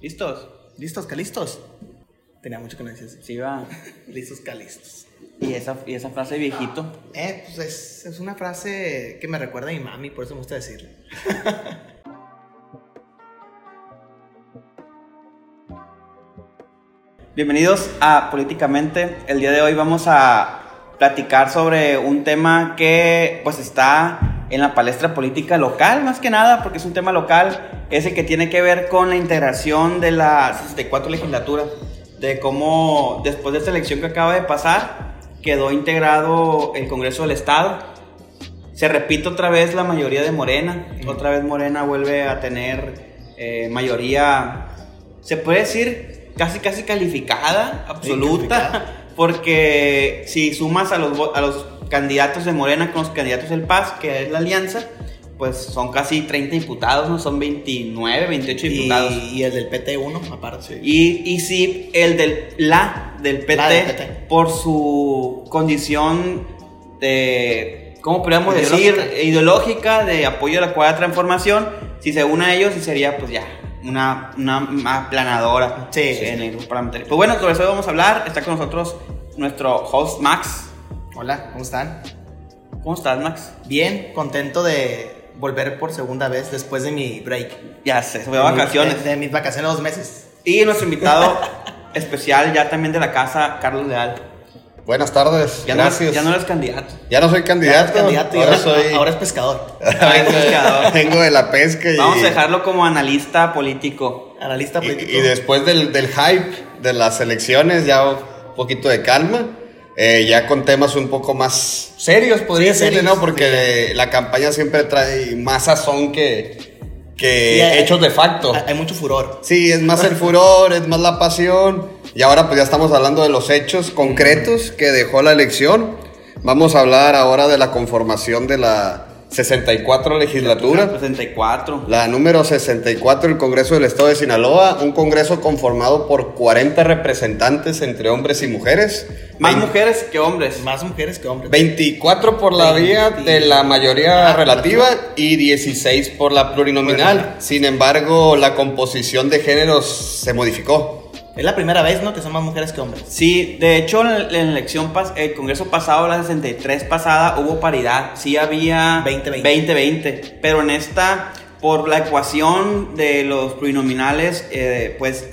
¿Listos? ¿Listos, calistos? Tenía mucho que no. Sí, va. Listos, calistos. Y esa, y esa frase viejito. Eh, pues es, es una frase que me recuerda a mi mami, por eso me gusta decirla. Bienvenidos a Políticamente. El día de hoy vamos a platicar sobre un tema que pues está en la palestra política local, más que nada, porque es un tema local, ese que tiene que ver con la integración de la 64 legislatura, de cómo después de esta elección que acaba de pasar, quedó integrado el Congreso del Estado. Se repite otra vez la mayoría de Morena, otra vez Morena vuelve a tener eh, mayoría, se puede decir, casi casi calificada, absoluta, calificada. porque si sumas a los, a los candidatos de Morena con los candidatos del Paz, que es la alianza, pues son casi 30 diputados, ¿no? Son 29, 28 diputados. Y, y el del PT1, aparte. Y, y sí, el del la del PT, La del PT. por su condición de, ¿cómo podríamos decir? Ideológica. Ideológica, de apoyo a la cuarta transformación. Si se une a ellos, sí sería pues ya una, una aplanadora Sí, sí, en sí. el grupo parlamentario. Pues bueno, sobre eso vamos a hablar. Está con nosotros nuestro host Max. Hola, ¿cómo están? ¿Cómo estás, Max? Bien, contento de volver por segunda vez después de mi break. Ya sé, fue de vacaciones. De, de mis vacaciones dos meses. Y nuestro invitado especial ya también de la casa, Carlos Leal. Buenas tardes, Ya no, gracias. ya no eres candidato. Ya no soy candidato, Candidato y ahora, ahora, soy... ahora es pescador. Ahora es pescador. Vengo de la pesca y, Vamos a dejarlo como analista político. Analista y, político. y después del, del hype de las elecciones, ya un poquito de calma, eh, ya con temas un poco más serios, podría Sí, decirle, serios, ¿no? Porque la campaña siempre trae más sazón que, que Sí, hay- hechos de facto. Hay, hay mucho furor. Sí, es más el furor, es más la pasión. Y ahora pues ya estamos hablando de los hechos concretos que dejó la elección. Vamos a hablar ahora de la conformación de la 64 legislatura. 64. La número 64 del Congreso del Estado de Sinaloa, un congreso conformado por 40 representantes entre hombres y mujeres. Más mujeres que hombres. Más mujeres que hombres. 24 por la vía de la mayoría Ah, relativa y 16 por la plurinominal. Plurinominal. Sin embargo, la composición de géneros se modificó. Es la primera vez, ¿no? Que son más mujeres que hombres. Sí, de hecho en la elección, pas- el Congreso pasado, la 63 pasada, hubo paridad. Sí había 20-20. 20-20. Pero en esta, por la ecuación de los plurinominales, eh, pues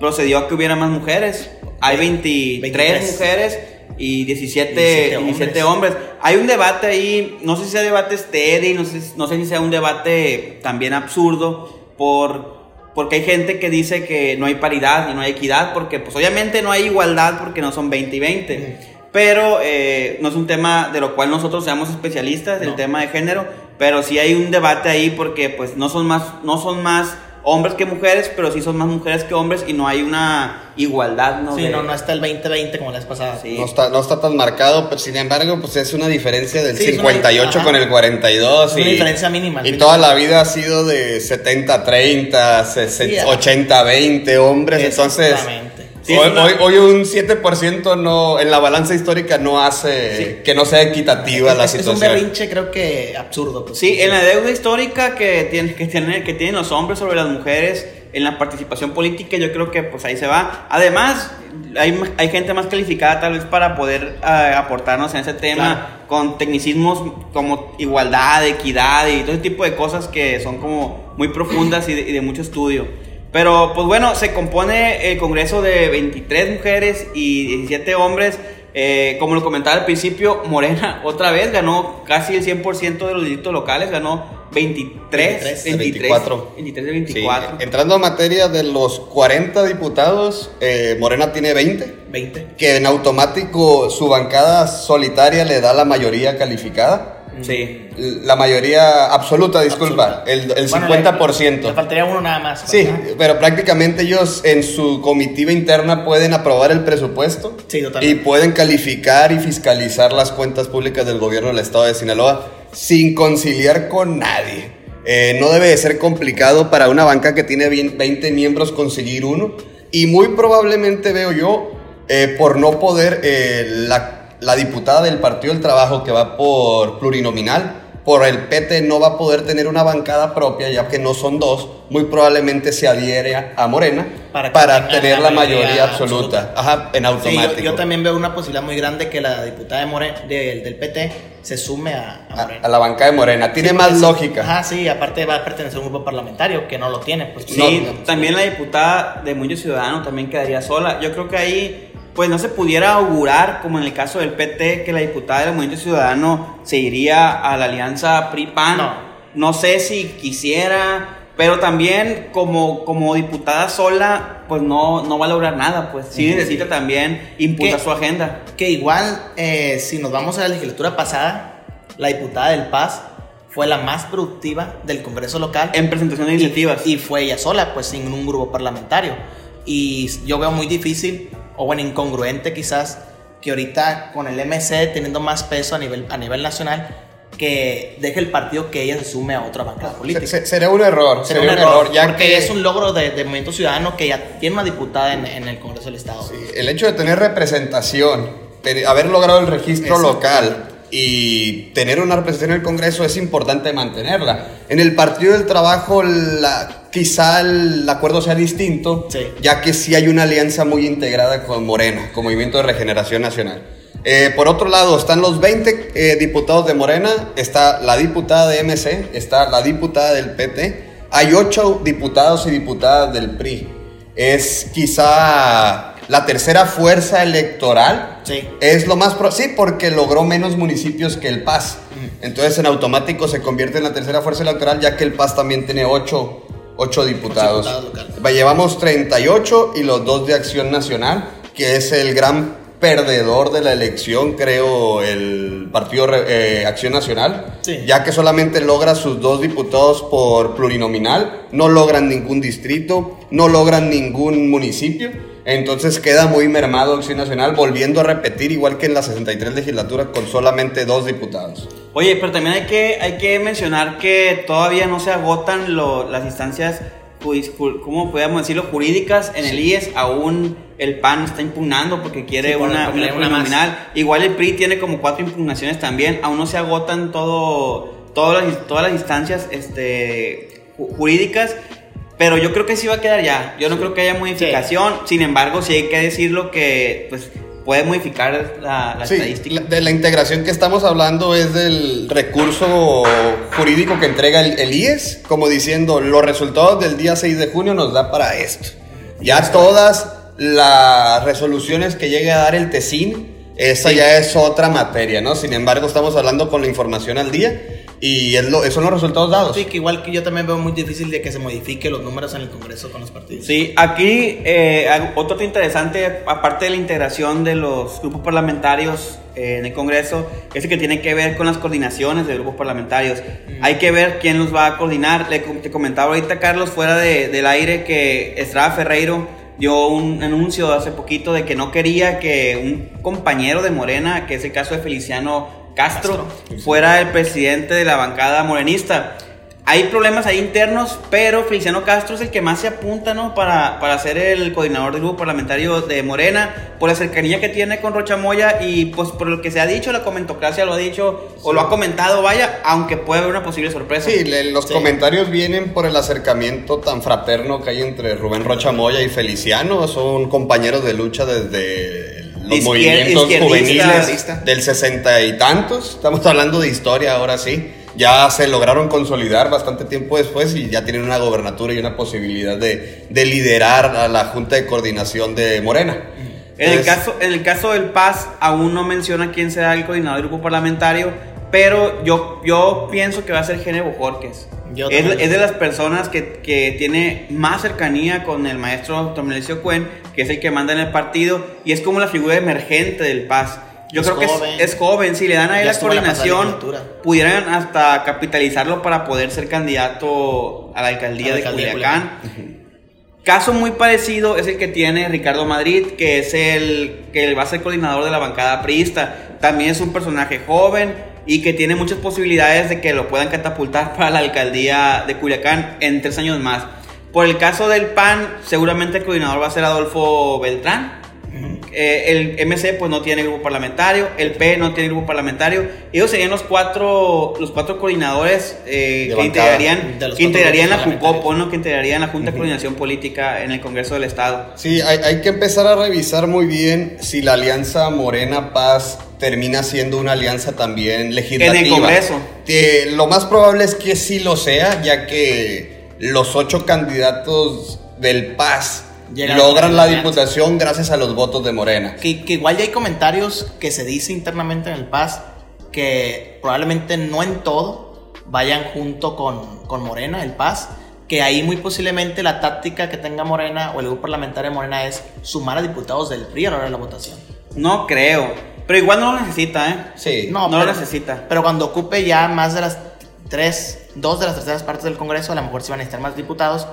procedió a que hubiera más mujeres. Hay 23, 23. mujeres y 17, 17 17 hombres. hombres. Hay un debate ahí, no sé si sea debate estéril, no sé, no sé si sea un debate también absurdo, por, porque hay gente que dice que no hay paridad y no hay equidad, porque pues obviamente no hay igualdad porque no son 20 y 20. Pero eh, no es un tema de lo cual nosotros seamos especialistas, el No. tema de género, pero sí hay un debate ahí porque pues no son más, no son más hombres que mujeres, pero sí son más mujeres que hombres y no hay una igualdad, ¿no? Sí, De- no, no está el 20-20 como la vez pasada. Sí. No está, no está tan marcado, pero sin embargo, pues es una diferencia del Sí, es una- 58 ajá. con el 42. Es una diferencia mínima, Y mínima. toda la vida ha sido de 70-30, Sí, 80-20 hombres. Entonces, Exactamente. Sí, hoy, es una- hoy- hoy un 7% no, en la balanza histórica no hace que no sea equitativa la es, es un situación. berrinche, creo que absurdo. pues. Sí, en la deuda histórica que, tiene, que, tiene, que tienen los hombres sobre las mujeres en la participación política, yo creo que pues ahí se va. Además, hay, hay gente más calificada tal vez para poder eh, aportarnos en ese tema con tecnicismos como igualdad, equidad y todo ese tipo de cosas que son como muy profundas y de, y de mucho estudio. Pero pues bueno, se compone el Congreso de 23 mujeres y 17 hombres. Eh, como lo comentaba al principio, Morena otra vez ganó casi el 100% de los distritos locales, ganó 23, 23 de 23, 24. 23 de Sí, 24. entrando a materia de los 40 diputados, eh, Morena tiene 20. 20. que en automático su bancada solitaria le da la mayoría calificada. Sí. La mayoría absoluta, disculpa, el, el Bueno, 50%. Le, le faltaría uno nada más. sí, pero prácticamente ellos en su comitiva interna pueden aprobar el presupuesto Sí, y pueden calificar y fiscalizar las cuentas públicas del gobierno del estado de Sinaloa sin conciliar con nadie. Eh, no debe de ser complicado para una banca que tiene bien- 20 miembros conseguir uno. Y muy probablemente veo yo, eh, por no poder, eh, la, la diputada del Partido del Trabajo que va por plurinominal, por el PT no va a poder tener una bancada propia, ya que no son dos, muy probablemente se adhiere a Morena Para para, tener la mayoría, mayoría absoluta. Ajá, en Sí, automático. yo, yo también veo una posibilidad muy grande que la diputada de More- del- del PT se sume a, a a, Morena. a la bancada de Morena. Tiene Sí, más sí. lógica. Ajá, sí, aparte va a pertenecer a un grupo parlamentario que no lo tiene. Pues, Sí, no, no, también la diputada de Movimiento Ciudadano también quedaría sola. Yo creo que ahí, pues no se pudiera augurar, como en el caso del PT, que la diputada del Movimiento Ciudadano se iría a la alianza PRI-PAN. No. No sé si quisiera, pero también como, como diputada sola, pues no, no va a lograr nada. Pues sí necesita también impulsar su agenda. Que igual, eh, si nos vamos a la legislatura pasada, la diputada del Paz fue la más productiva del Congreso local. En presentación de iniciativas. Y fue ella sola, pues sin un grupo parlamentario. Y yo veo muy difícil, o bueno, incongruente quizás, que ahorita con el MC teniendo más peso a nivel, a nivel nacional, que deje el partido que ella se sume a otra bancada política. Se- se- sería un error. Sería sería un error, ya porque que es un logro de, de Movimiento Ciudadano que ya tiene una diputada en, en el Congreso del Estado. el hecho de tener representación, haber logrado el registro Exacto. local y tener una representación en el Congreso es importante mantenerla. En el Partido del Trabajo la, quizá el acuerdo sea distinto, Sí. ya que sí hay una alianza muy integrada con Morena, con Movimiento de Regeneración Nacional. Eh, por otro lado, están los 20 eh, diputados de Morena, está la diputada de MC, está la diputada del PT, hay 8 diputados y diputadas del PRI. Es quizá la tercera fuerza electoral. Sí. Es lo más... pro- sí, porque logró menos municipios que el PAS. Entonces en automático se convierte en la tercera fuerza electoral, ya que el PAS también tiene 8, diputados. diputados locales. Va, Llevamos 38 y los dos de Acción Nacional, que es el gran perdedor de la elección, creo, el Partido eh, Acción Nacional, Sí. ya que solamente logra sus dos diputados por plurinominal, no logran ningún distrito, no logran ningún municipio, entonces queda muy mermado Acción Nacional, volviendo a repetir igual que en la 63 legislatura con solamente dos diputados. Oye, pero también hay que, hay que mencionar que todavía no se agotan lo- las instancias, ¿cómo podríamos decirlo? Jurídicas en el IES. Aún el PAN está impugnando porque quiere Sí, una, una, una plurinominal. Igual el PRI tiene como cuatro impugnaciones también. Aún no se agotan todo, todas, las, todas las instancias este, ju- jurídicas. Pero yo creo que sí va a quedar ya. Yo no creo que haya modificación. Sin embargo, sí hay que decirlo que pues, puede modificar la, la Sí, estadística. de la integración que estamos hablando es del recurso jurídico que entrega el, el IES, como diciendo, los resultados del día 6 de junio nos da para esto. Ya todas las resoluciones que llegue a dar el TESIN, esa ya es otra materia, ¿no? Sin embargo, estamos hablando con la información al día y es lo, esos son los resultados dados. Sí, que igual que yo también veo muy difícil de que se modifique los números en el Congreso con los partidos. Sí, aquí eh, otro interesante, aparte de la integración de los grupos parlamentarios eh, en el Congreso, es el que tiene que ver con las coordinaciones de grupos parlamentarios. Hay que ver quién los va a coordinar. Le, te comentaba ahorita, Carlos, fuera de- del aire, que Estrada Ferreiro dio un anuncio hace poquito de que no quería que un compañero de Morena, que es el caso de Feliciano Castro, fuera el presidente de la bancada morenista. Hay problemas ahí internos, pero Feliciano Castro es el que más se apunta, ¿no? Para, para ser el coordinador del grupo parlamentario de Morena, por la cercanía que tiene con Rocha Moya y pues por lo que se ha dicho, la comentocracia lo ha dicho o lo ha comentado, vaya, aunque puede haber una posible sorpresa. Sí, le- los Sí. comentarios vienen por el acercamiento tan fraterno que hay entre Rubén Rocha Moya y Feliciano. Son compañeros de lucha desde los movimientos juveniles del sesenta y tantos. Estamos hablando de historia ahora sí. Ya se lograron consolidar bastante tiempo después y ya tienen una gobernatura y una posibilidad de, de liderar a la Junta de Coordinación de Morena. En el, Entonces, caso, en el caso del PAS, aún no menciona quién será el coordinador del grupo parlamentario, pero yo, yo pienso que va a ser Gene Bojorques. Yo Es, es de las personas que, que tiene más cercanía con el maestro Tomilesio Cuen, que es el que manda en el partido, y es como la figura emergente del PAS. Yo Es creo que joven. es, es joven, si le dan a él la la coordinación, legislatura. pudieran hasta capitalizarlo para poder ser candidato a la alcaldía, A la de alcaldía de Culiacán. Caso muy parecido es el que tiene Ricardo Madrid, que es el que va a ser coordinador de la bancada priista. También es un personaje joven y que tiene muchas posibilidades de que lo puedan catapultar para la alcaldía de Culiacán en tres años más. Por el caso del PAN, seguramente el coordinador va a ser Adolfo Beltrán. Eh, el MC pues no tiene grupo parlamentario, el P no tiene grupo parlamentario. Ellos serían los cuatro, los cuatro coordinadores eh, que integrarían, que integrarían la JUCOPO, ¿no? que integrarían la Junta de Coordinación Política en el Congreso del Estado. Sí, hay, hay que empezar a revisar muy bien si la alianza Morena Paz termina siendo una alianza también legislativa. En el Congreso. Eh, lo más probable es que sí lo sea, ya que los ocho candidatos del PAS Llegaron logran la diputación gracias a los votos de Morena. Que, que igual ya hay comentarios que se dice internamente en el PAS que probablemente no en todo vayan junto con, con Morena, el PAS, que ahí muy posiblemente la táctica que tenga Morena o el grupo parlamentario de Morena es sumar a diputados del PRI a la hora de la votación. No creo, pero igual no lo necesita, ¿eh? Sí. No, No pero, lo necesita. Pero cuando ocupe ya más de las tres, dos de las terceras partes del Congreso, a lo mejor se van a necesitar más diputados.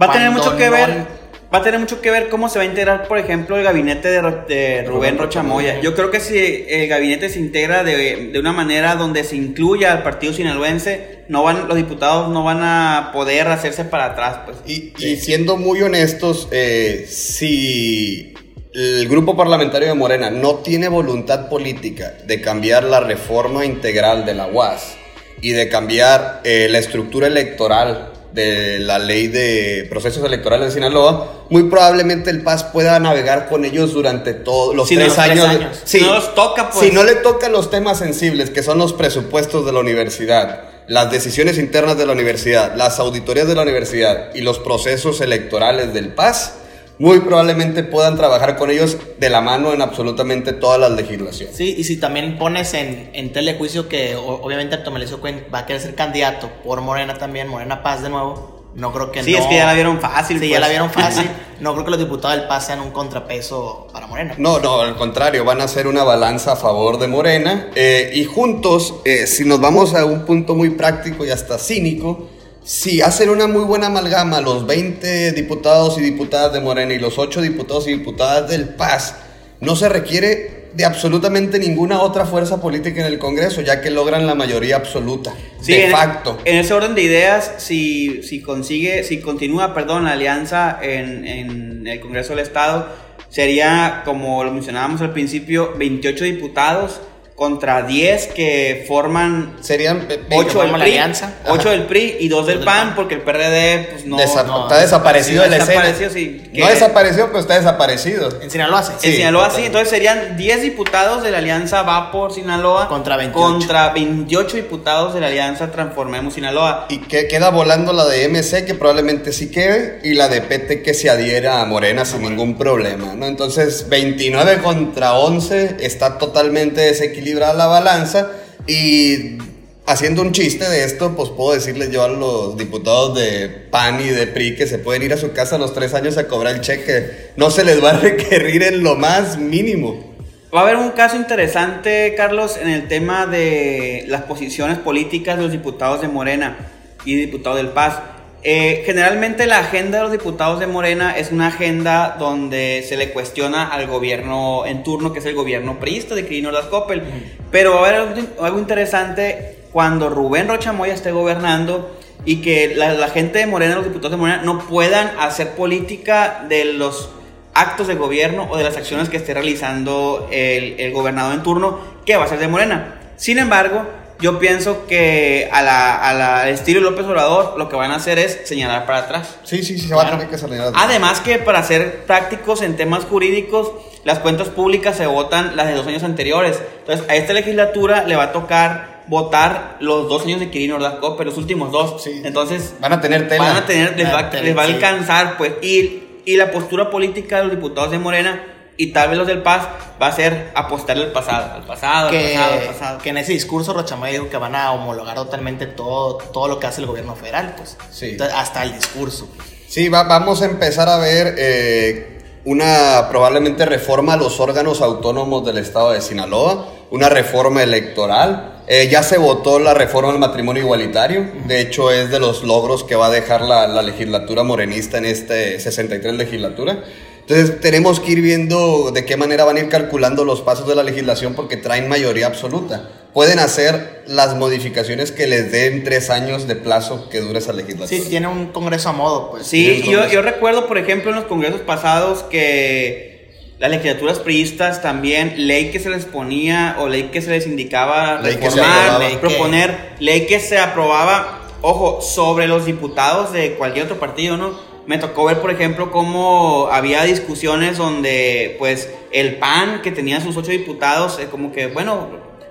Va a tener mucho que no- ver. Va a tener mucho que ver cómo se va a integrar, por ejemplo, el gabinete de, Ro- de Rubén Rocha Moya. Yo creo que si el gabinete se integra de, de una manera donde se incluya al partido sinaloense, no van, los diputados no van a poder hacerse para atrás, pues. Y, y siendo muy honestos, eh, si el grupo parlamentario de Morena no tiene voluntad política de cambiar la reforma integral de la UAS y de cambiar eh, la estructura electoral de la ley de procesos electorales de Sinaloa, muy probablemente el PAS pueda navegar con ellos durante todos los Si tres, los tres años. Si no los toca, pues. Si no le tocan los temas sensibles, que son los presupuestos de la universidad, las decisiones internas de la universidad, las auditorías de la universidad y los procesos electorales del PAS, muy probablemente puedan trabajar con ellos de la mano en absolutamente todas las legislaciones. Sí, y si también pones en, en telejuicio que o- obviamente Artomelizo Cuen va a querer ser candidato por Morena también, Morena Paz de nuevo, no creo que Sí, no. es que ya la vieron fácil. Sí, pues. ya la vieron fácil. No creo que los diputados del PAS sean un contrapeso para Morena. No, no, al contrario, van a hacer una balanza a favor de Morena eh, y juntos, eh, si nos vamos a un punto muy práctico y hasta cínico, si hacen una muy buena amalgama los 20 diputados y diputadas de Morena y los 8 diputados y diputadas del PAS, no se requiere de absolutamente ninguna otra fuerza política en el Congreso, ya que logran la mayoría absoluta, Sí, de en, facto. En ese orden de ideas, si, si consigue, si continúa, perdón, la alianza en, en el Congreso del Estado, sería, como lo mencionábamos al principio, 28 diputados contra 10 que forman Serían eh, 8 del PRI, alianza. 8 Ajá. del PRI y 2 del del PAN, PAN. porque el PRD pues no, Desa- no, está desaparecido de la escena. desaparecido, sí, que- No desapareció, pero está desaparecido. En Sinaloa sí. En Sí, Sinaloa sí, entonces serían 10 diputados de la alianza Va por Sinaloa Contra 28. contra 28 diputados de la alianza Transformemos Sinaloa. Y que queda volando la de MC, que probablemente sí quede, y la de PT que se adhiera a Morena sin ningún problema, ¿no? Entonces, 29 contra 11 está totalmente desequilibrada la balanza. Y haciendo un chiste de esto, pues puedo decirles yo a los diputados de PAN y de PRI que se pueden ir a su casa a los tres años a cobrar el cheque. No se les va a requerir en lo más mínimo. Va a haber un caso interesante, Carlos, en el tema de las posiciones políticas de los diputados de Morena y diputados del Paz. Eh, generalmente la agenda de los diputados de Morena es una agenda donde se le cuestiona al gobierno en turno, que es el gobierno priista de Quirino Ordaz Coppel. Pero va a haber algo, algo interesante cuando Rubén Rocha Moya esté gobernando y que la, la gente de Morena, los diputados de Morena, no puedan hacer política de los actos de gobierno o de las acciones que esté realizando el, el gobernador en turno, que va a ser de Morena. Sin embargo, yo pienso que a la, a la- estilo López Obrador lo que van a hacer es señalar para atrás. Sí, sí, sí, se va a tener que salir. Además que para ser prácticos en temas jurídicos, las cuentas públicas se votan las de dos años anteriores. Entonces, a esta legislatura le va a tocar votar los dos años de Quirino Ordaz Coppel, los últimos dos. Sí. Entonces, Van a tener tela. van a tener, les va, tela, les va a sí. alcanzar, pues, y, y la postura política de los diputados de Morena y tal vez los del Paz va a ser apostarle al pasado, al pasado, al Que, pasado, al pasado. que en ese discurso Rochamoya dijo que van a homologar totalmente todo, todo lo que hace el gobierno federal, pues. Sí. Entonces, hasta el discurso. Sí, va- vamos a empezar a ver eh, una probablemente reforma a los órganos autónomos del estado de Sinaloa, una reforma electoral. Eh, ya se votó la reforma del matrimonio igualitario, de hecho es de los logros que va a dejar la, la legislatura morenista en este 63 legislatura. Entonces tenemos que ir viendo de qué manera van a ir calculando los pasos de la legislación porque traen mayoría absoluta. Pueden hacer las modificaciones que les den tres años de plazo que dure esa legislatura. Sí, tiene un congreso a modo, pues. Sí, yo, yo recuerdo, por ejemplo, en los congresos pasados que las legislaturas priistas también, ley que se les ponía o ley que se les indicaba Ley reformar, ley proponer, ley que se aprobaba, ojo, sobre los diputados de cualquier otro partido, ¿no? Me tocó ver, por ejemplo, cómo había discusiones donde, pues, el PAN, que tenía sus ocho diputados, eh, como que, bueno,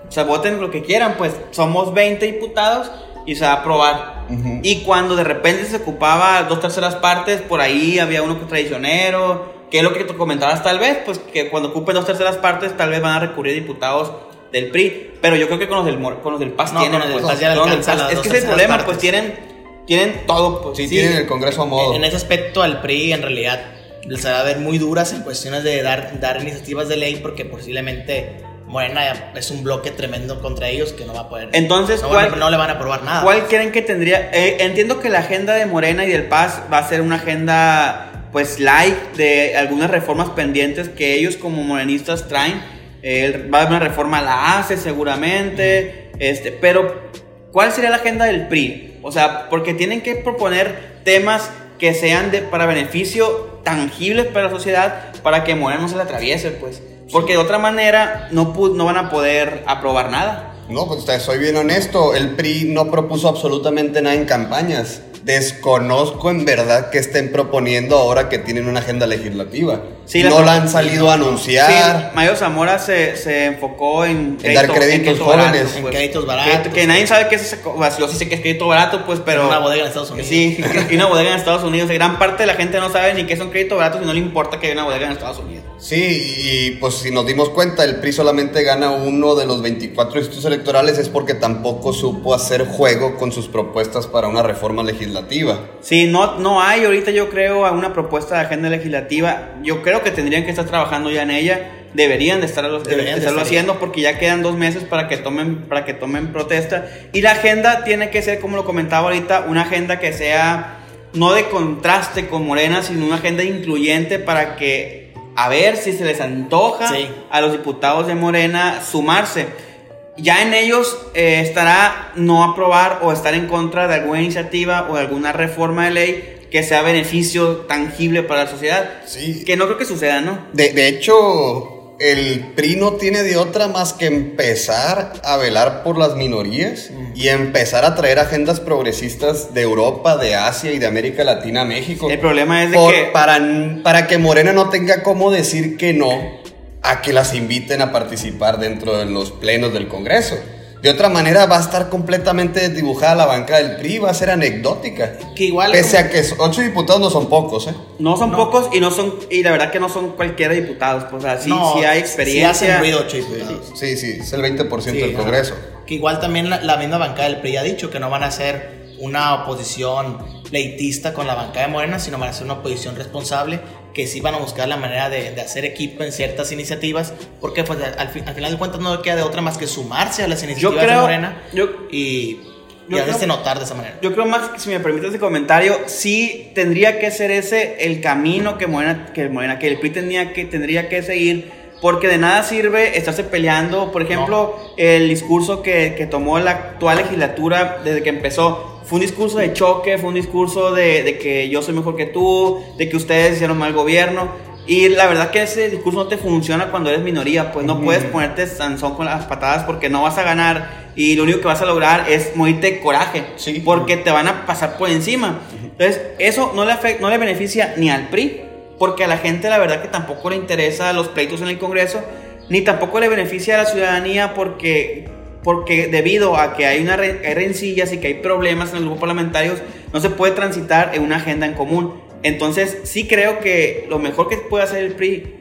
o sea, voten lo que quieran, pues, somos 20 diputados y se va a aprobar. Y cuando de repente se ocupaba dos terceras partes, por ahí había uno que traicionero, que es lo que tú comentabas tal vez, pues que cuando ocupen dos terceras partes tal vez van a recurrir diputados del PRI, pero yo creo que con los del, con los del PAS No, tienen, con pues, le con PAS. Es que ese es el problema, pues partes. tienen, tienen todo, pues. Sí, tienen el Congreso a modo. En ese aspecto al PRI en realidad les hará ver muy duras en cuestiones de dar, dar iniciativas de ley porque posiblemente Morena es un bloque tremendo contra ellos que no va a poder. Entonces, no, ¿cuál- no le van a aprobar nada. ¿Cuál creen que tendría? eh, entiendo que la agenda de Morena y del Paz va a ser una agenda, pues, light de algunas reformas pendientes que ellos como morenistas traen. Eh, va a haber una reforma a la ACE seguramente, este, pero ¿cuál sería la agenda del PRI? O sea, porque tienen que proponer temas que sean de, para beneficio tangibles para la sociedad, para que Morena no se la atraviese, pues. Porque de otra manera no, no van a poder aprobar nada. No, pues soy bien honesto, el PRI no propuso absolutamente nada en campañas. Desconozco en verdad que estén proponiendo ahora que tienen una agenda legislativa. Sí, no la- han salido a Sí, anunciar. Mayo Zamora se, se enfocó en, En dar créditos jóvenes. En créditos baratos. Que, que nadie sabe qué es ese. Yo sí sé que es crédito barato, pues, pero. una bodega en Estados Unidos. Sí, y una bodega en Estados Unidos. Gran parte de la gente no sabe ni qué son créditos baratos y no le importa que haya una bodega en Estados Unidos. Sí, y pues si nos dimos cuenta, el PRI solamente gana uno de los 24 distritos electorales es porque tampoco supo hacer juego con sus propuestas para una reforma legislativa. Sí, no, no hay ahorita, yo creo, una propuesta de agenda legislativa. Yo creo que tendrían que estar trabajando ya en ella. Deberían de, estarlo, de- Deberían de de estarlo estar haciendo porque ya quedan dos meses para que tomen para que tomen protesta. Y la agenda tiene que ser, como lo comentaba ahorita, una agenda que sea no de contraste con Morena, sino una agenda incluyente para que a ver si se les antoja Sí. a los diputados de Morena sumarse. Ya en ellos eh, estará no aprobar o estar en contra de alguna iniciativa o de alguna reforma de ley que sea beneficio tangible para la sociedad. Sí. Que no creo que suceda, ¿no? De, de hecho, el PRI no tiene de otra más que empezar a velar por las minorías y empezar a traer agendas progresistas de Europa, de Asia y de América Latina a México. El problema es de Por- que- Para, para que Morena no tenga cómo decir que no a que las inviten a participar dentro de los plenos del Congreso. De otra manera va a estar completamente dibujada la banca del PRI, va a ser anecdótica. Que igual. Pese a que ocho diputados no son pocos, ¿eh? No son No. pocos y no son y la verdad que no son cualquiera diputados, pues o sea, sí, No, sí hay sí experiencia. hacen ruido ocho diputados. Sí, sí, es el 20% Sí, del ajá. Congreso. Que igual también la, la misma bancada del PRI ha dicho que no van a ser una oposición pleitista con la bancada de Morena, sino van a ser una oposición responsable, que sí van a buscar la manera de, de hacer equipo en ciertas iniciativas, porque pues, al, fin- al final de cuentas no queda de otra más que sumarse a las iniciativas de creo- Morena yo- y, yo y hacerse notar de esa manera. Yo creo más que si me permites ese comentario, sí tendría que ser ese el camino que Morena, que Morena, que el PRI tendría que, tendría que seguir, porque de nada sirve estarse peleando. Por ejemplo, el discurso que, que tomó la actual legislatura desde que empezó fue un discurso de choque, fue un discurso de, de que yo soy mejor que tú, de que ustedes hicieron mal gobierno. Y la verdad que ese discurso no te funciona cuando eres minoría, pues no puedes ponerte sanzón con las patadas porque no vas a ganar y lo único que vas a lograr es morirte de coraje, Sí. porque te van a pasar por encima. Entonces, eso no le, afec- no le beneficia ni al PRI, porque a la gente la verdad que tampoco le interesa los pleitos en el Congreso, ni tampoco le beneficia a la ciudadanía porque, porque debido a que hay, una re- hay rencillas y que hay problemas en los grupos parlamentarios, no se puede transitar en una agenda en común. Entonces, sí creo que lo mejor que puede hacer el PRI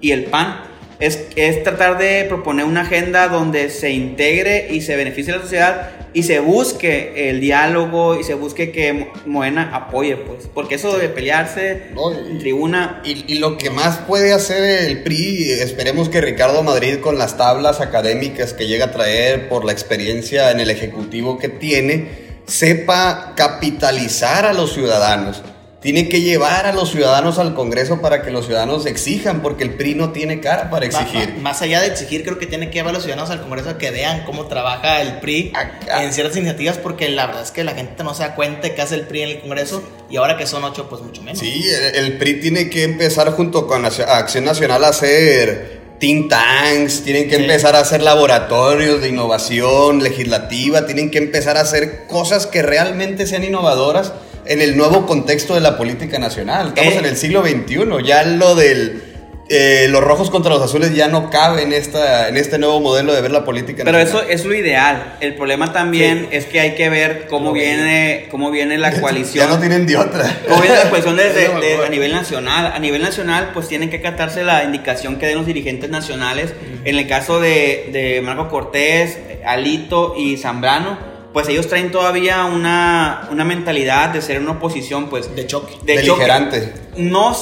y el PAN es, es tratar de proponer una agenda donde se integre y se beneficie a la sociedad y se busque el diálogo y se busque que Mo- Morena apoye, pues. Porque eso de pelearse No, y- en tribuna. Y, y lo que más puede hacer el PRI, esperemos que Ricardo Madrid con las tablas académicas que llega a traer por la experiencia en el Ejecutivo que tiene, sepa capitalizar a los ciudadanos. Tiene que llevar a los ciudadanos al Congreso para que los ciudadanos exijan, porque el PRI no tiene cara para exigir. Más, allá de exigir, creo que tiene que llevar a los ciudadanos al Congreso a que vean cómo trabaja el PRI en ciertas iniciativas, porque la verdad es que la gente no se da cuenta de qué hace el PRI en el Congreso y ahora que son ocho, pues mucho menos. Sí, el, PRI tiene que empezar junto con Acción Nacional a hacer think tanks, tienen que empezar a hacer laboratorios de innovación legislativa, tienen que empezar a hacer cosas que realmente sean innovadoras en el nuevo contexto de la política nacional. Estamos eh. en el siglo XXI, ya lo del... Eh, los rojos contra los azules ya no cabe en, esta, en este nuevo modelo de ver la política. Pero eso es lo ideal. El problema también es que hay que ver cómo viene, cómo viene la coalición. ya no tienen de otra. Cómo viene la coalición a nivel nacional. A nivel nacional, pues tienen que acatarse la indicación que den los dirigentes nacionales. En el caso de, de Marco Cortés, Alito y Zambrano pues ellos traen todavía una, una mentalidad de ser una oposición, pues... De choque. De Beligerante. No,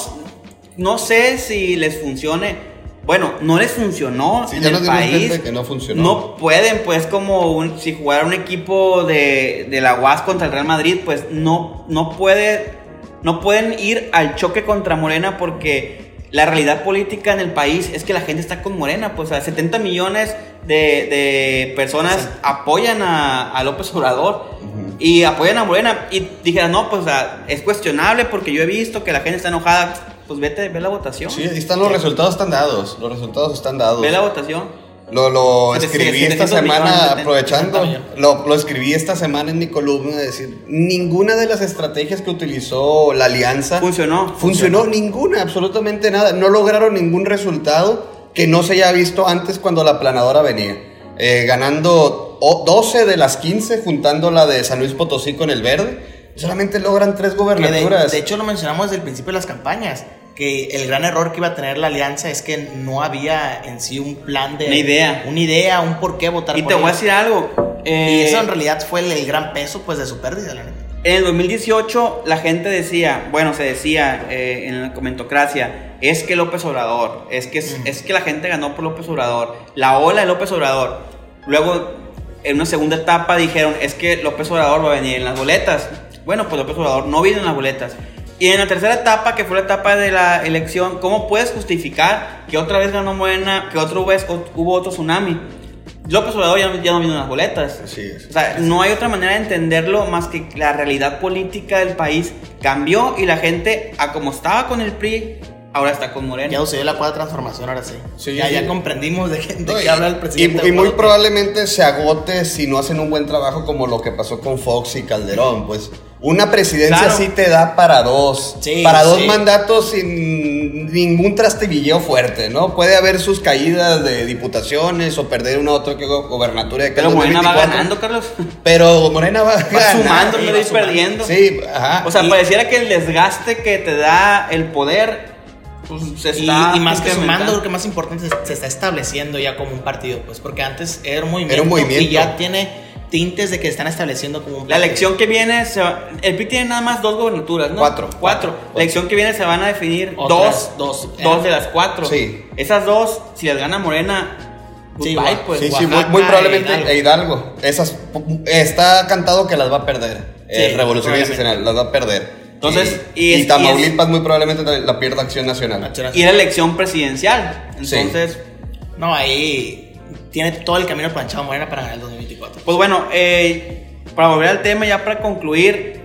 no sé si les funcione. Bueno, no les funcionó en el país. Que no, funcionó. no pueden, pues, como si jugara un equipo de, de, la UAS contra el Real Madrid, pues no, no puede, no pueden ir al choque contra Morena porque la realidad política en el país es que la gente está con Morena, pues a 70 millones de, personas apoyan a, López Obrador y apoyan a Morena y dijeran, no, pues es cuestionable porque yo he visto que la gente está enojada, pues vete, ve la votación. Sí, ahí están los resultados están dados, los resultados están dados. Ve la votación. Lo, lo escribí esta semana, aprovechando, lo, lo, escribí esta semana en mi columna, de decir, ninguna de las estrategias que utilizó la alianza funcionó. Funcionó, ninguna, absolutamente nada. No lograron ningún resultado que no se haya visto antes cuando la planadora venía. Eh, ganando 12 de las 15, juntando la de San Luis Potosí con el verde. Solamente logran tres gobernaturas. de hecho, lo mencionamos desde el principio de las campañas que el gran error que iba a tener la alianza es que no había en sí un plan de... Una idea. Una idea, un por qué votar y te voy a decir algo. y eh, eso en realidad fue el, gran peso pues de su pérdida, la neta. En el 2018 la gente decía, bueno, se decía eh, en la comentocracia, es que López Obrador, es que, es que la gente ganó por López Obrador, la ola de López Obrador. Luego, en una segunda etapa dijeron, es que López Obrador va a venir en las boletas. Bueno, pues López Obrador no vino en las boletas. Y en la tercera etapa, que fue la etapa de la elección, ¿cómo puedes justificar que otra vez ganó Morena, que otra vez hubo otro tsunami? López Obrador ya, ya no vino las boletas. Así es. O sea, no hay otra manera de entenderlo más que la realidad política del país cambió y la gente, a como estaba con el PRI, ahora está con Morena. Ya sucedió la cuarta transformación, ahora sí. ya, ya comprendimos de, qué habla el presidente. Y, y muy probablemente se agote si no hacen un buen trabajo como lo que pasó con Fox y Calderón, pues una presidencia sí te da para dos. para dos mandatos sin ningún trastevilleo fuerte, ¿no? Puede haber sus caídas de diputaciones o perder una otra gobernatura de Pero Morena va ganando, Carlos. Pero Morena va, va sumando, no va perdiendo. Sí, ajá. O sea, pareciera que el desgaste que te da el poder pues, se está y, más que sumando, lo que más importante es se está estableciendo ya como un partido, pues porque antes era un movimiento, era un movimiento. y ya tiene tintes de que están estableciendo como un La elección que viene, el PRI tiene nada más dos gobernaturas, ¿no? Cuatro. Cuatro. La elección que viene se van a definir dos, dos, dos de las cuatro. Sí. Esas dos, si las gana Morena, sí, pues. Sí, sí, muy, probablemente Hidalgo. Esas, está cantado que las va a perder. el Revolución Nacional las va a perder. Entonces, y, Tamaulipas muy probablemente la pierda Acción Nacional. Y la elección presidencial. Entonces. No, ahí tiene todo el camino planchado Morena para ganar el 2024. Pues bueno, eh, para volver al tema, ya para concluir,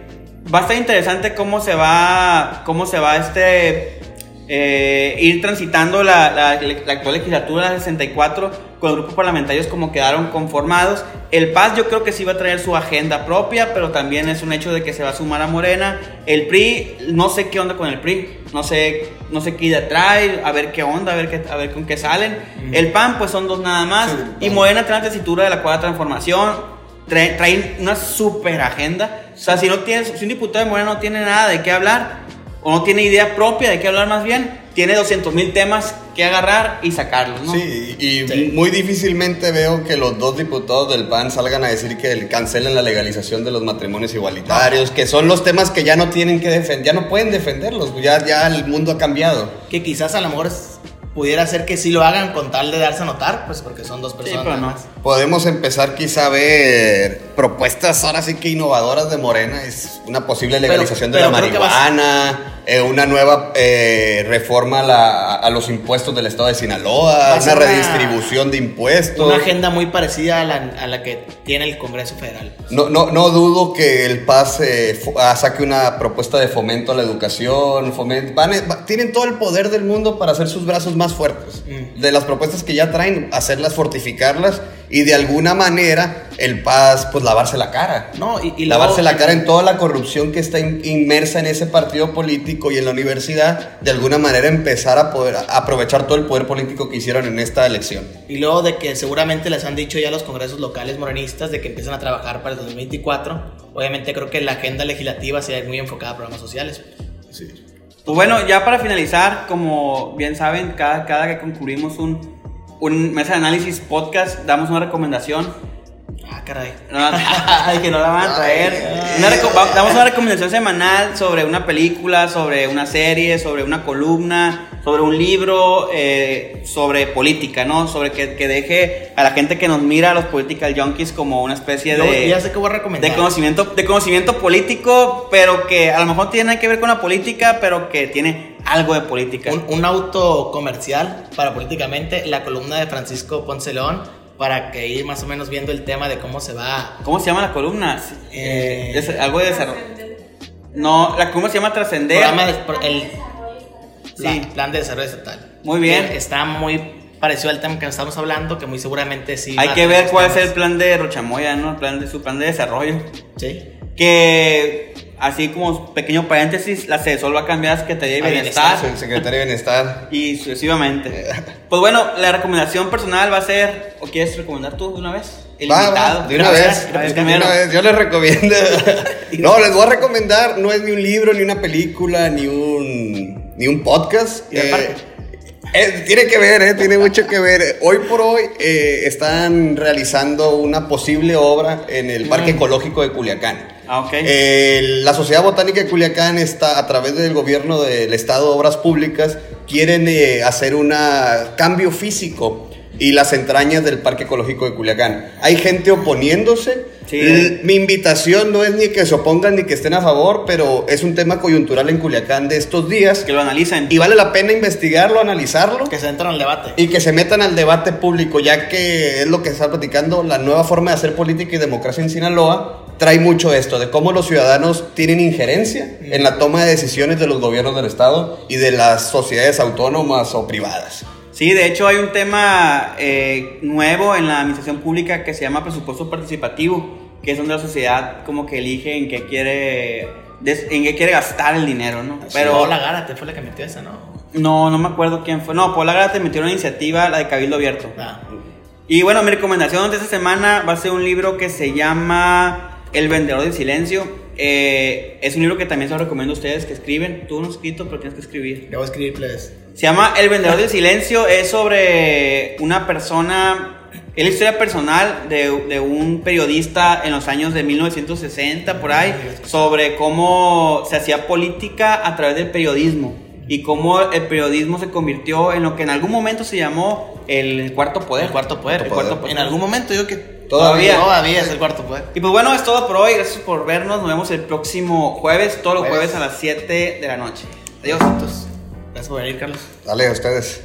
va a estar interesante cómo se va, cómo se va este, eh, ir transitando la, la, actual legislatura 64 con grupos parlamentarios como quedaron conformados. El PAS yo creo que sí va a traer su agenda propia, pero también es un hecho de que se va a sumar a Morena. El PRI, no sé qué onda con el PRI, no sé, no sé qué idea trae, a ver qué onda, a ver, qué, a ver con qué salen. El PAN pues son dos nada más. y Morena trae la tesitura de la cuarta transformación. Traen una super agenda. O sea, si, no tienes, si un diputado de Morena no tiene nada de qué hablar, o no tiene idea propia de qué hablar más bien, tiene 200 mil temas que agarrar y sacarlos, ¿no? Sí, y muy difícilmente veo que los dos diputados del PAN salgan a decir que cancelen la legalización de los matrimonios igualitarios, que son los temas que ya no tienen que defender, ya no pueden defenderlos, ya, ya el mundo ha cambiado. Que quizás a lo mejor pudiera ser que sí lo hagan con tal de darse a notar, pues porque son dos personas pero nada no. más. Podemos empezar quizá a ver propuestas ahora sí que innovadoras de Morena. Es una posible legalización pero de la marihuana, eh, una nueva eh, reforma a, la- a los impuestos del estado de Sinaloa, una redistribución de impuestos. Una agenda muy parecida a la, a la que tiene el Congreso Federal. No, no, no dudo que el PAS eh, ah, saque una propuesta de fomento a la educación. fomen- van- va- tienen todo el poder del mundo para hacer sus brazos más fuertes. Mm. De las propuestas que ya traen, hacerlas, fortificarlas y de alguna manera el PAS, pues lavarse la cara. No, y, y luego- lavarse la cara en toda la corrupción que está in- inmersa en ese partido político y en la universidad, de alguna manera empezar a poder a- aprovechar todo el poder político que hicieron en esta elección. Y luego de que seguramente les han dicho ya los congresos locales morenistas de que empiezan a trabajar para el 2024. Obviamente creo que la agenda legislativa sea muy enfocada a programas sociales. Pues bueno, ya para finalizar, como bien saben, cada, cada que concluimos un, un mesa de análisis podcast, damos una recomendación. Ah, caray. No, ay, que no la van a traer. Una reco- va- damos una recomendación semanal sobre una película, sobre una serie, sobre una columna, sobre un libro, eh, sobre política, ¿no? Sobre que, que deje a la gente que nos mira, a los political junkies, como una especie de... ya sé que voy a recomendar. De conocimiento, de conocimiento político, pero que a lo mejor tiene que ver con la política, pero que tiene algo de política. un, un auto comercial para políticamente, la columna de Francisco Ponce León, para que ir más o menos viendo el tema de cómo se va. ¿Cómo se llama la columna? Eh, Es algo de desarrollo. No, la columna se llama Trascender. Programa de, pro- el la- Sí. plan de desarrollo estatal. Muy bien. Que está muy parecido al tema que estamos hablando, que muy seguramente sí. Hay va a que ver cuál es el plan de Rochamoya, ¿no? El plan de su plan de desarrollo. Sí. Que así como pequeño paréntesis, la CESOL va a cambiar a Secretaría de A Bienestar. El secretario de Bienestar. Y sucesivamente. Pues bueno, la recomendación personal va a ser. ¿O quieres recomendar tú de una vez? El Va, invitado. va, de una vez, de una vez. Yo les recomiendo. no, les voy a recomendar. No es ni un libro, ni una película, ni un, ni un podcast. Aparte. eh, tiene que ver, eh, tiene mucho que ver. Hoy por hoy eh, están realizando una posible obra en el Parque Ecológico de Culiacán. Ah, la Sociedad Botánica de Culiacán está, a través del gobierno del Estado de Obras Públicas, quieren eh, hacer un cambio físico y las entrañas del Parque Ecológico de Culiacán. Hay gente oponiéndose. Sí. Mi invitación no es ni que se opongan ni que estén a favor, pero es un tema coyuntural en Culiacán de estos días que lo analicen. y vale la pena investigarlo, analizarlo Que se entran al debate. y que se metan al debate público, ya que es lo que está platicando, la nueva forma de hacer política y democracia en Sinaloa trae mucho esto, de cómo los ciudadanos tienen injerencia en la toma de decisiones de los gobiernos del Estado y de las sociedades autónomas o privadas. Sí, de hecho hay un tema eh, nuevo en la administración pública que se llama presupuesto participativo, que es donde la sociedad como que elige en qué quiere, des- en qué quiere gastar el dinero, ¿no? Pero Pero la Gárate fue la que metió esa, ¿no? no, no me acuerdo quién fue. No, Paula Gárate metió una iniciativa, la de Cabildo Abierto. Ah. Y bueno, mi recomendación de esta semana va a ser un libro que se llama El vendedor del silencio. Eh, es un libro que también se lo recomiendo a ustedes que escriben. Tú no has escrito, pero tienes que escribir. A escribir, plebes. Se llama El vendedor del silencio. Es sobre una persona. Es la historia personal de, de un periodista en los años de 1960, por ahí, sobre cómo se hacía política a través del periodismo y cómo el periodismo se convirtió en lo que en algún momento se llamó el cuarto poder. El cuarto poder. El cuarto poder. En algún momento yo que Todavía. Todavía es el cuarto poder. Y pues bueno, es todo por hoy. Gracias por vernos. Nos vemos el próximo jueves, todos los Jueves. jueves a las 7 de la noche. Adiós. Entonces, gracias por venir, Carlos. Dale a ustedes.